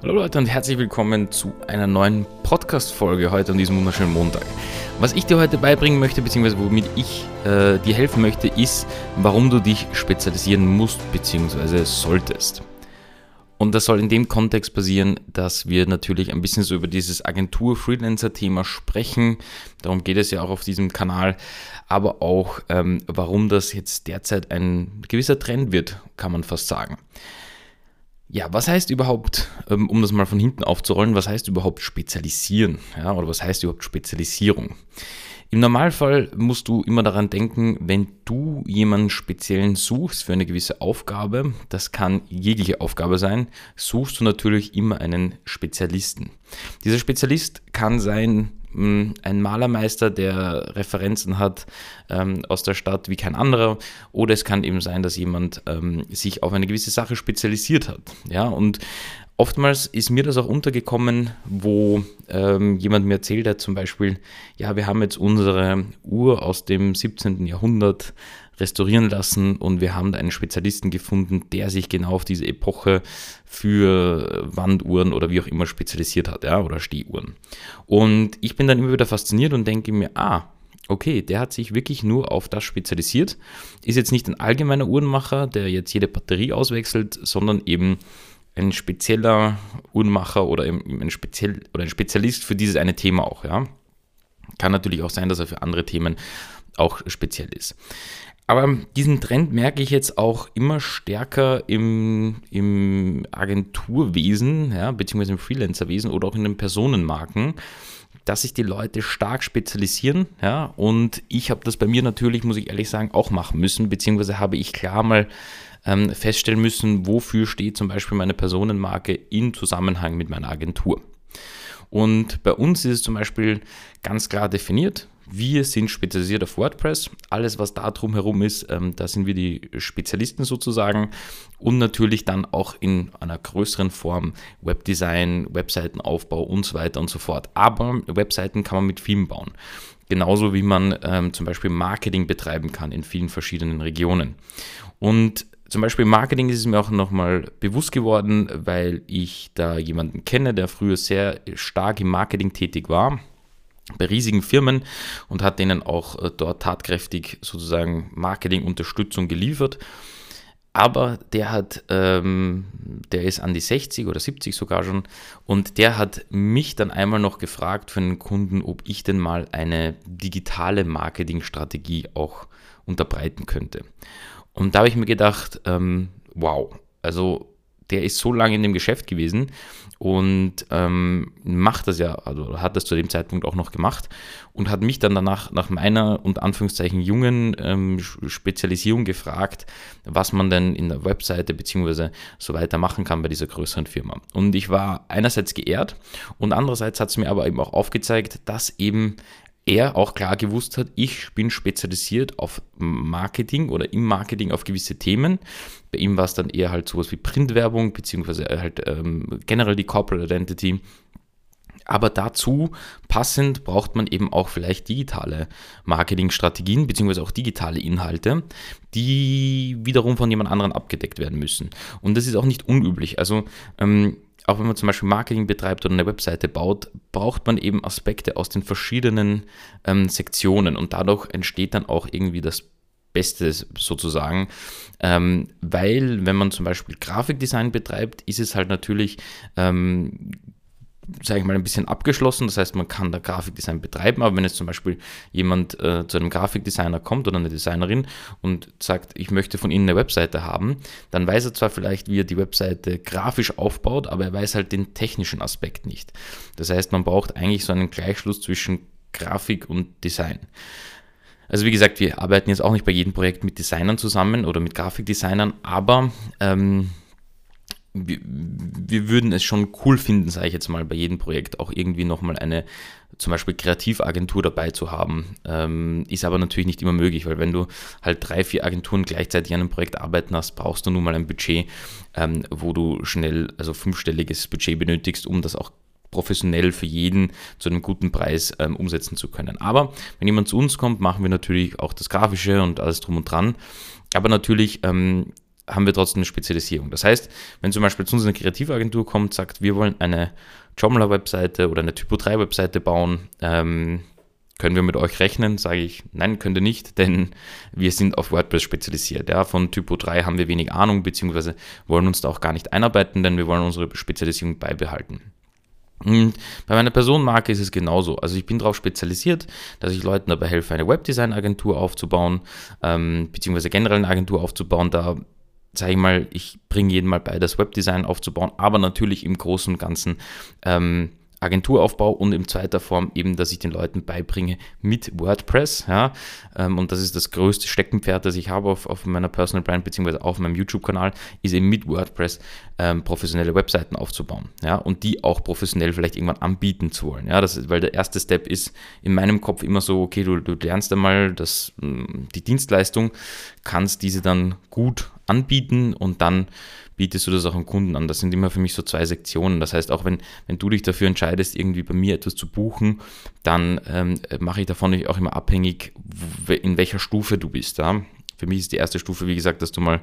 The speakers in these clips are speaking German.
Hallo Leute und herzlich willkommen zu einer neuen Podcast-Folge heute an diesem wunderschönen Montag. Was ich dir heute beibringen möchte, beziehungsweise womit ich äh, dir helfen möchte, ist, warum du dich spezialisieren musst, beziehungsweise solltest. Und das soll in dem Kontext passieren, dass wir natürlich ein bisschen so über dieses Agentur-Freelancer-Thema sprechen. Darum geht es ja auch auf diesem Kanal. Aber auch, ähm, warum das jetzt derzeit ein gewisser Trend wird, kann man fast sagen. Ja, was heißt überhaupt, ähm, um das mal von hinten aufzurollen, was heißt überhaupt spezialisieren? Ja, oder was heißt überhaupt Spezialisierung? Im Normalfall musst du immer daran denken, wenn du jemanden speziellen suchst für eine gewisse Aufgabe, das kann jegliche Aufgabe sein, suchst du natürlich immer einen Spezialisten. Dieser Spezialist kann sein hm, ein Malermeister, der Referenzen hat ähm, aus der Stadt wie kein anderer, oder es kann eben sein, dass jemand ähm, sich auf eine gewisse Sache spezialisiert hat. Ja, und Oftmals ist mir das auch untergekommen, wo ähm, jemand mir erzählt hat, zum Beispiel, ja, wir haben jetzt unsere Uhr aus dem 17. Jahrhundert restaurieren lassen und wir haben einen Spezialisten gefunden, der sich genau auf diese Epoche für Wanduhren oder wie auch immer spezialisiert hat, ja, oder Stehuhren. Und ich bin dann immer wieder fasziniert und denke mir, ah, okay, der hat sich wirklich nur auf das spezialisiert, ist jetzt nicht ein allgemeiner Uhrenmacher, der jetzt jede Batterie auswechselt, sondern eben ein spezieller Uhrmacher oder ein, speziell, oder ein Spezialist für dieses eine Thema auch, ja. Kann natürlich auch sein, dass er für andere Themen auch speziell ist. Aber diesen Trend merke ich jetzt auch immer stärker im, im Agenturwesen, ja, beziehungsweise im Freelancerwesen oder auch in den Personenmarken, dass sich die Leute stark spezialisieren. Ja, und ich habe das bei mir natürlich, muss ich ehrlich sagen, auch machen müssen, beziehungsweise habe ich klar mal ähm, feststellen müssen, wofür steht zum Beispiel meine Personenmarke in Zusammenhang mit meiner Agentur. Und bei uns ist es zum Beispiel ganz klar definiert, wir sind spezialisiert auf WordPress. Alles, was da drumherum ist, ähm, da sind wir die Spezialisten sozusagen. Und natürlich dann auch in einer größeren Form Webdesign, Webseitenaufbau und so weiter und so fort. Aber Webseiten kann man mit vielen bauen. Genauso wie man ähm, zum Beispiel Marketing betreiben kann in vielen verschiedenen Regionen. Und zum Beispiel Marketing ist es mir auch nochmal bewusst geworden, weil ich da jemanden kenne, der früher sehr stark im Marketing tätig war bei riesigen Firmen und hat denen auch äh, dort tatkräftig sozusagen Marketingunterstützung geliefert. Aber der hat, ähm, der ist an die 60 oder 70 sogar schon und der hat mich dann einmal noch gefragt für einen Kunden, ob ich denn mal eine digitale Marketingstrategie auch unterbreiten könnte. Und da habe ich mir gedacht, ähm, wow, also der ist so lange in dem Geschäft gewesen und ähm, macht das ja, also hat das zu dem Zeitpunkt auch noch gemacht und hat mich dann danach nach meiner und Anführungszeichen jungen ähm, Spezialisierung gefragt, was man denn in der Webseite beziehungsweise so weiter machen kann bei dieser größeren Firma. Und ich war einerseits geehrt und andererseits hat es mir aber eben auch aufgezeigt, dass eben er auch klar gewusst hat, ich bin spezialisiert auf Marketing oder im Marketing auf gewisse Themen. Bei ihm war es dann eher halt sowas wie Printwerbung, beziehungsweise halt ähm, generell die Corporate Identity. Aber dazu passend braucht man eben auch vielleicht digitale Marketingstrategien beziehungsweise auch digitale Inhalte, die wiederum von jemand anderem abgedeckt werden müssen. Und das ist auch nicht unüblich. Also ähm, auch wenn man zum Beispiel Marketing betreibt oder eine Webseite baut, braucht man eben Aspekte aus den verschiedenen ähm, Sektionen und dadurch entsteht dann auch irgendwie das Beste sozusagen, ähm, weil wenn man zum Beispiel Grafikdesign betreibt, ist es halt natürlich ähm, sage ich mal, ein bisschen abgeschlossen. Das heißt, man kann da Grafikdesign betreiben, aber wenn jetzt zum Beispiel jemand äh, zu einem Grafikdesigner kommt oder eine Designerin und sagt, ich möchte von Ihnen eine Webseite haben, dann weiß er zwar vielleicht, wie er die Webseite grafisch aufbaut, aber er weiß halt den technischen Aspekt nicht. Das heißt, man braucht eigentlich so einen Gleichschluss zwischen Grafik und Design. Also wie gesagt, wir arbeiten jetzt auch nicht bei jedem Projekt mit Designern zusammen oder mit Grafikdesignern, aber ähm, wir, wir würden es schon cool finden, sage ich jetzt mal, bei jedem Projekt auch irgendwie nochmal eine zum Beispiel Kreativagentur dabei zu haben. Ähm, ist aber natürlich nicht immer möglich, weil wenn du halt drei, vier Agenturen gleichzeitig an einem Projekt arbeiten hast, brauchst du nun mal ein Budget, ähm, wo du schnell, also fünfstelliges Budget benötigst, um das auch professionell für jeden zu einem guten Preis ähm, umsetzen zu können. Aber wenn jemand zu uns kommt, machen wir natürlich auch das Grafische und alles drum und dran. Aber natürlich ähm, haben wir trotzdem eine Spezialisierung. Das heißt, wenn zum Beispiel zu uns eine Kreativagentur kommt, sagt, wir wollen eine Joomla-Webseite oder eine Typo3-Webseite bauen, ähm, können wir mit euch rechnen? Sage ich, nein, könnt ihr nicht, denn wir sind auf WordPress spezialisiert. Ja, von Typo 3 haben wir wenig Ahnung, beziehungsweise wollen uns da auch gar nicht einarbeiten, denn wir wollen unsere Spezialisierung beibehalten. Und bei meiner Personenmarke ist es genauso. Also ich bin darauf spezialisiert, dass ich Leuten dabei helfe, eine Webdesign-Agentur aufzubauen, ähm, beziehungsweise generell eine Agentur aufzubauen. Da sage ich mal, ich bringe jeden mal bei, das Webdesign aufzubauen, aber natürlich im Großen und Ganzen ähm, Agenturaufbau und in zweiter Form eben, dass ich den Leuten beibringe mit WordPress. Ja, ähm, und das ist das größte Steckenpferd, das ich habe auf, auf meiner Personal Brand beziehungsweise auf meinem YouTube-Kanal, ist eben mit WordPress ähm, professionelle Webseiten aufzubauen. Ja, und die auch professionell vielleicht irgendwann anbieten zu wollen. Ja, das ist, weil der erste Step ist in meinem Kopf immer so, okay, du, du lernst einmal das, die Dienstleistung, kannst diese dann gut anbieten und dann bietest du das auch an Kunden an. Das sind immer für mich so zwei Sektionen. Das heißt, auch wenn, wenn du dich dafür entscheidest, irgendwie bei mir etwas zu buchen, dann ähm, mache ich davon auch immer abhängig, in welcher Stufe du bist. Ja? Für mich ist die erste Stufe, wie gesagt, dass du mal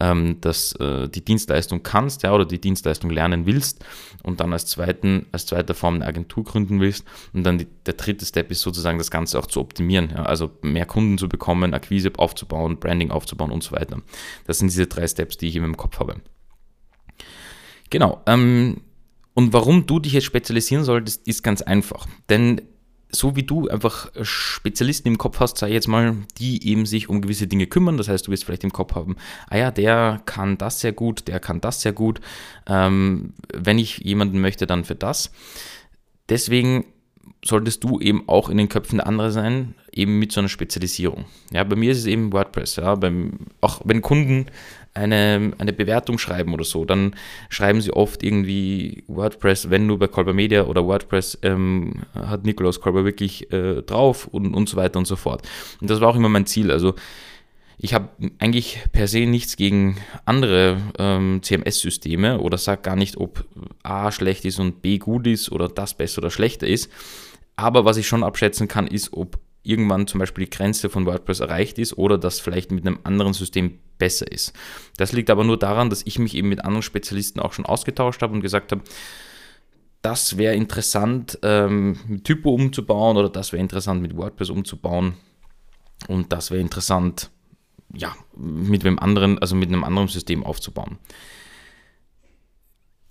ähm, das, äh, die Dienstleistung kannst ja, oder die Dienstleistung lernen willst und dann als, zweiten, als zweiter Form eine Agentur gründen willst. Und dann die, der dritte Step ist sozusagen das Ganze auch zu optimieren. Ja, also mehr Kunden zu bekommen, Akquise aufzubauen, Branding aufzubauen und so weiter. Das sind diese drei Steps, die ich in meinem Kopf habe. Genau. Ähm, und warum du dich jetzt spezialisieren solltest, ist ganz einfach. Denn so wie du einfach Spezialisten im Kopf hast, sei jetzt mal, die eben sich um gewisse Dinge kümmern. Das heißt, du wirst vielleicht im Kopf haben, ah ja, der kann das sehr gut, der kann das sehr gut. Ähm, wenn ich jemanden möchte, dann für das. Deswegen solltest du eben auch in den Köpfen der anderen sein, eben mit so einer Spezialisierung. Ja, bei mir ist es eben WordPress. Ja, beim, auch wenn Kunden eine, eine Bewertung schreiben oder so, dann schreiben sie oft irgendwie WordPress, wenn nur bei Kolber Media oder WordPress ähm, hat Nikolaus Kolber wirklich äh, drauf und, und so weiter und so fort. Und das war auch immer mein Ziel. Also ich habe eigentlich per se nichts gegen andere ähm, CMS-Systeme oder sage gar nicht, ob A schlecht ist und B gut ist oder das besser oder schlechter ist. Aber was ich schon abschätzen kann, ist, ob irgendwann zum Beispiel die Grenze von WordPress erreicht ist oder das vielleicht mit einem anderen System besser ist. Das liegt aber nur daran, dass ich mich eben mit anderen Spezialisten auch schon ausgetauscht habe und gesagt habe, das wäre interessant ähm, mit Typo umzubauen oder das wäre interessant mit WordPress umzubauen und das wäre interessant ja, mit einem anderen, also mit einem anderen System aufzubauen.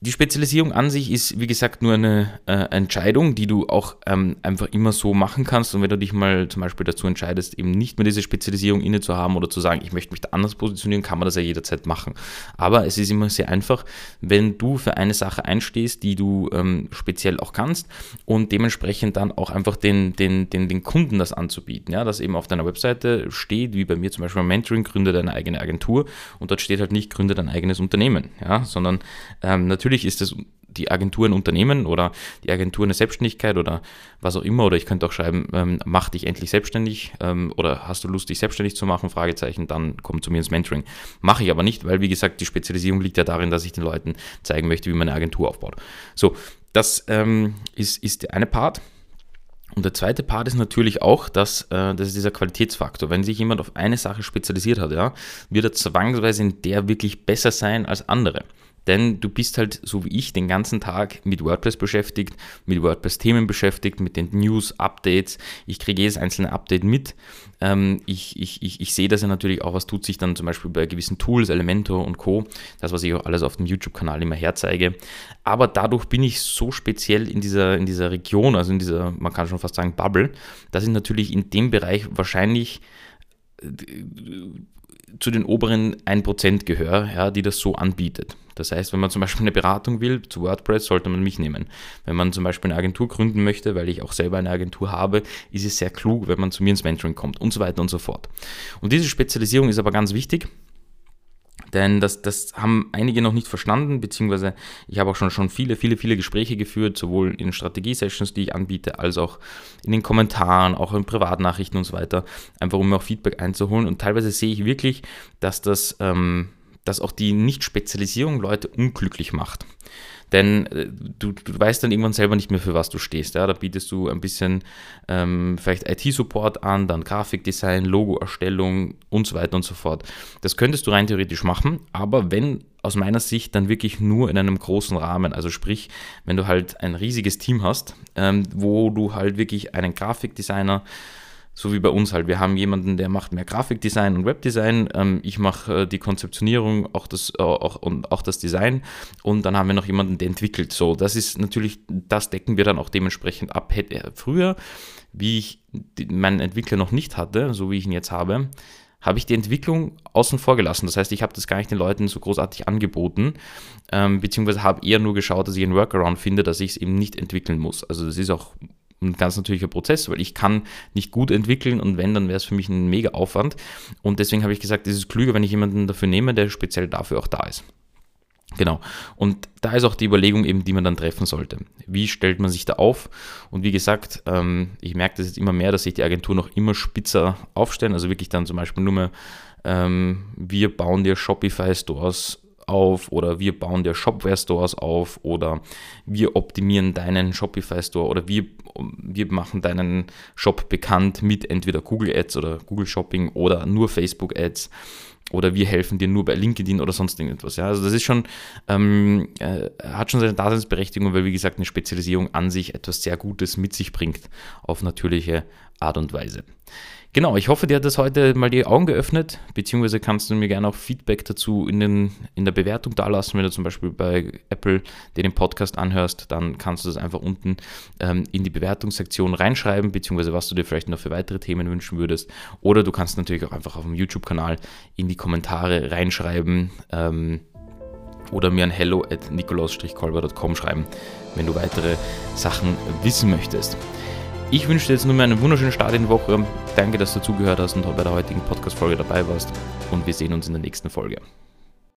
Die Spezialisierung an sich ist, wie gesagt, nur eine äh, Entscheidung, die du auch ähm, einfach immer so machen kannst. Und wenn du dich mal zum Beispiel dazu entscheidest, eben nicht mehr diese Spezialisierung inne zu haben oder zu sagen, ich möchte mich da anders positionieren, kann man das ja jederzeit machen. Aber es ist immer sehr einfach, wenn du für eine Sache einstehst, die du ähm, speziell auch kannst und dementsprechend dann auch einfach den, den, den, den Kunden das anzubieten. Ja, dass eben auf deiner Webseite steht, wie bei mir zum Beispiel Mentoring, gründe deine eigene Agentur und dort steht halt nicht, gründe dein eigenes Unternehmen, ja, sondern ähm, natürlich natürlich ist es die Agentur ein Unternehmen oder die Agentur eine Selbstständigkeit oder was auch immer. Oder ich könnte auch schreiben, ähm, mach dich endlich selbstständig ähm, oder hast du Lust, dich selbstständig zu machen? Fragezeichen, dann komm zu mir ins Mentoring. Mache ich aber nicht, weil wie gesagt, die Spezialisierung liegt ja darin, dass ich den Leuten zeigen möchte, wie man eine Agentur aufbaut. So, das ähm, ist, ist der eine Part. Und der zweite Part ist natürlich auch, dass äh, das ist dieser Qualitätsfaktor. Wenn sich jemand auf eine Sache spezialisiert hat, ja, wird er zwangsweise in der wirklich besser sein als andere. Denn du bist halt, so wie ich, den ganzen Tag mit WordPress beschäftigt, mit WordPress-Themen beschäftigt, mit den News, Updates. Ich kriege jedes einzelne Update mit. Ähm, ich, ich, ich, ich sehe das ja natürlich auch, was tut sich dann zum Beispiel bei gewissen Tools, Elementor und Co. Das, was ich auch alles auf dem YouTube-Kanal immer herzeige. Aber dadurch bin ich so speziell in dieser, in dieser Region, also in dieser, man kann schon fast sagen, Bubble, dass ich natürlich in dem Bereich wahrscheinlich äh, zu den oberen 1% gehöre, ja, die das so anbietet. Das heißt, wenn man zum Beispiel eine Beratung will zu WordPress, sollte man mich nehmen. Wenn man zum Beispiel eine Agentur gründen möchte, weil ich auch selber eine Agentur habe, ist es sehr klug, wenn man zu mir ins Mentoring kommt und so weiter und so fort. Und diese Spezialisierung ist aber ganz wichtig. Denn das, das haben einige noch nicht verstanden, beziehungsweise ich habe auch schon, schon viele, viele, viele Gespräche geführt, sowohl in Strategie-Sessions, die ich anbiete, als auch in den Kommentaren, auch in Privatnachrichten und so weiter, einfach um mir auch Feedback einzuholen. Und teilweise sehe ich wirklich, dass das ähm, dass auch die Nicht-Spezialisierung Leute unglücklich macht. Denn äh, du, du weißt dann irgendwann selber nicht mehr, für was du stehst. Ja? Da bietest du ein bisschen ähm, vielleicht IT-Support an, dann Grafikdesign, Logo-Erstellung und so weiter und so fort. Das könntest du rein theoretisch machen, aber wenn aus meiner Sicht dann wirklich nur in einem großen Rahmen. Also sprich, wenn du halt ein riesiges Team hast, ähm, wo du halt wirklich einen Grafikdesigner so wie bei uns halt. Wir haben jemanden, der macht mehr Grafikdesign und Webdesign. Ähm, ich mache äh, die Konzeptionierung auch das, äh, auch, und auch das Design. Und dann haben wir noch jemanden, der entwickelt. So, das ist natürlich, das decken wir dann auch dementsprechend ab. Hätte früher, wie ich meinen Entwickler noch nicht hatte, so wie ich ihn jetzt habe, habe ich die Entwicklung außen vor gelassen. Das heißt, ich habe das gar nicht den Leuten so großartig angeboten, ähm, beziehungsweise habe eher nur geschaut, dass ich einen Workaround finde, dass ich es eben nicht entwickeln muss. Also das ist auch ein ganz natürlicher Prozess, weil ich kann nicht gut entwickeln und wenn, dann wäre es für mich ein mega Aufwand. Und deswegen habe ich gesagt, es ist klüger, wenn ich jemanden dafür nehme, der speziell dafür auch da ist. Genau. Und da ist auch die Überlegung eben, die man dann treffen sollte. Wie stellt man sich da auf? Und wie gesagt, ähm, ich merke das jetzt immer mehr, dass sich die Agentur noch immer spitzer aufstellen. Also wirklich dann zum Beispiel nur mehr, ähm, wir bauen dir Shopify-Stores auf oder wir bauen dir Shopware-Stores auf oder wir optimieren deinen Shopify-Store oder wir, wir machen deinen Shop bekannt mit entweder Google Ads oder Google Shopping oder nur Facebook Ads oder wir helfen dir nur bei LinkedIn oder sonst irgendetwas. Ja, also das ist schon, ähm, äh, hat schon seine Daseinsberechtigung, weil wie gesagt eine Spezialisierung an sich etwas sehr Gutes mit sich bringt auf natürliche Art und Weise. Genau, ich hoffe, dir hat das heute mal die Augen geöffnet, beziehungsweise kannst du mir gerne auch Feedback dazu in, den, in der Bewertung dalassen. Wenn du zum Beispiel bei Apple dir den Podcast anhörst, dann kannst du das einfach unten ähm, in die Bewertungssektion reinschreiben, beziehungsweise was du dir vielleicht noch für weitere Themen wünschen würdest. Oder du kannst natürlich auch einfach auf dem YouTube-Kanal in die Kommentare reinschreiben. Ähm, oder mir an hello at nikolaus-kolber.com schreiben, wenn du weitere Sachen wissen möchtest. Ich wünsche dir jetzt nur mehr einen wunderschönen Start in die Woche. Danke, dass du zugehört hast und bei der heutigen Podcast-Folge dabei warst. Und wir sehen uns in der nächsten Folge.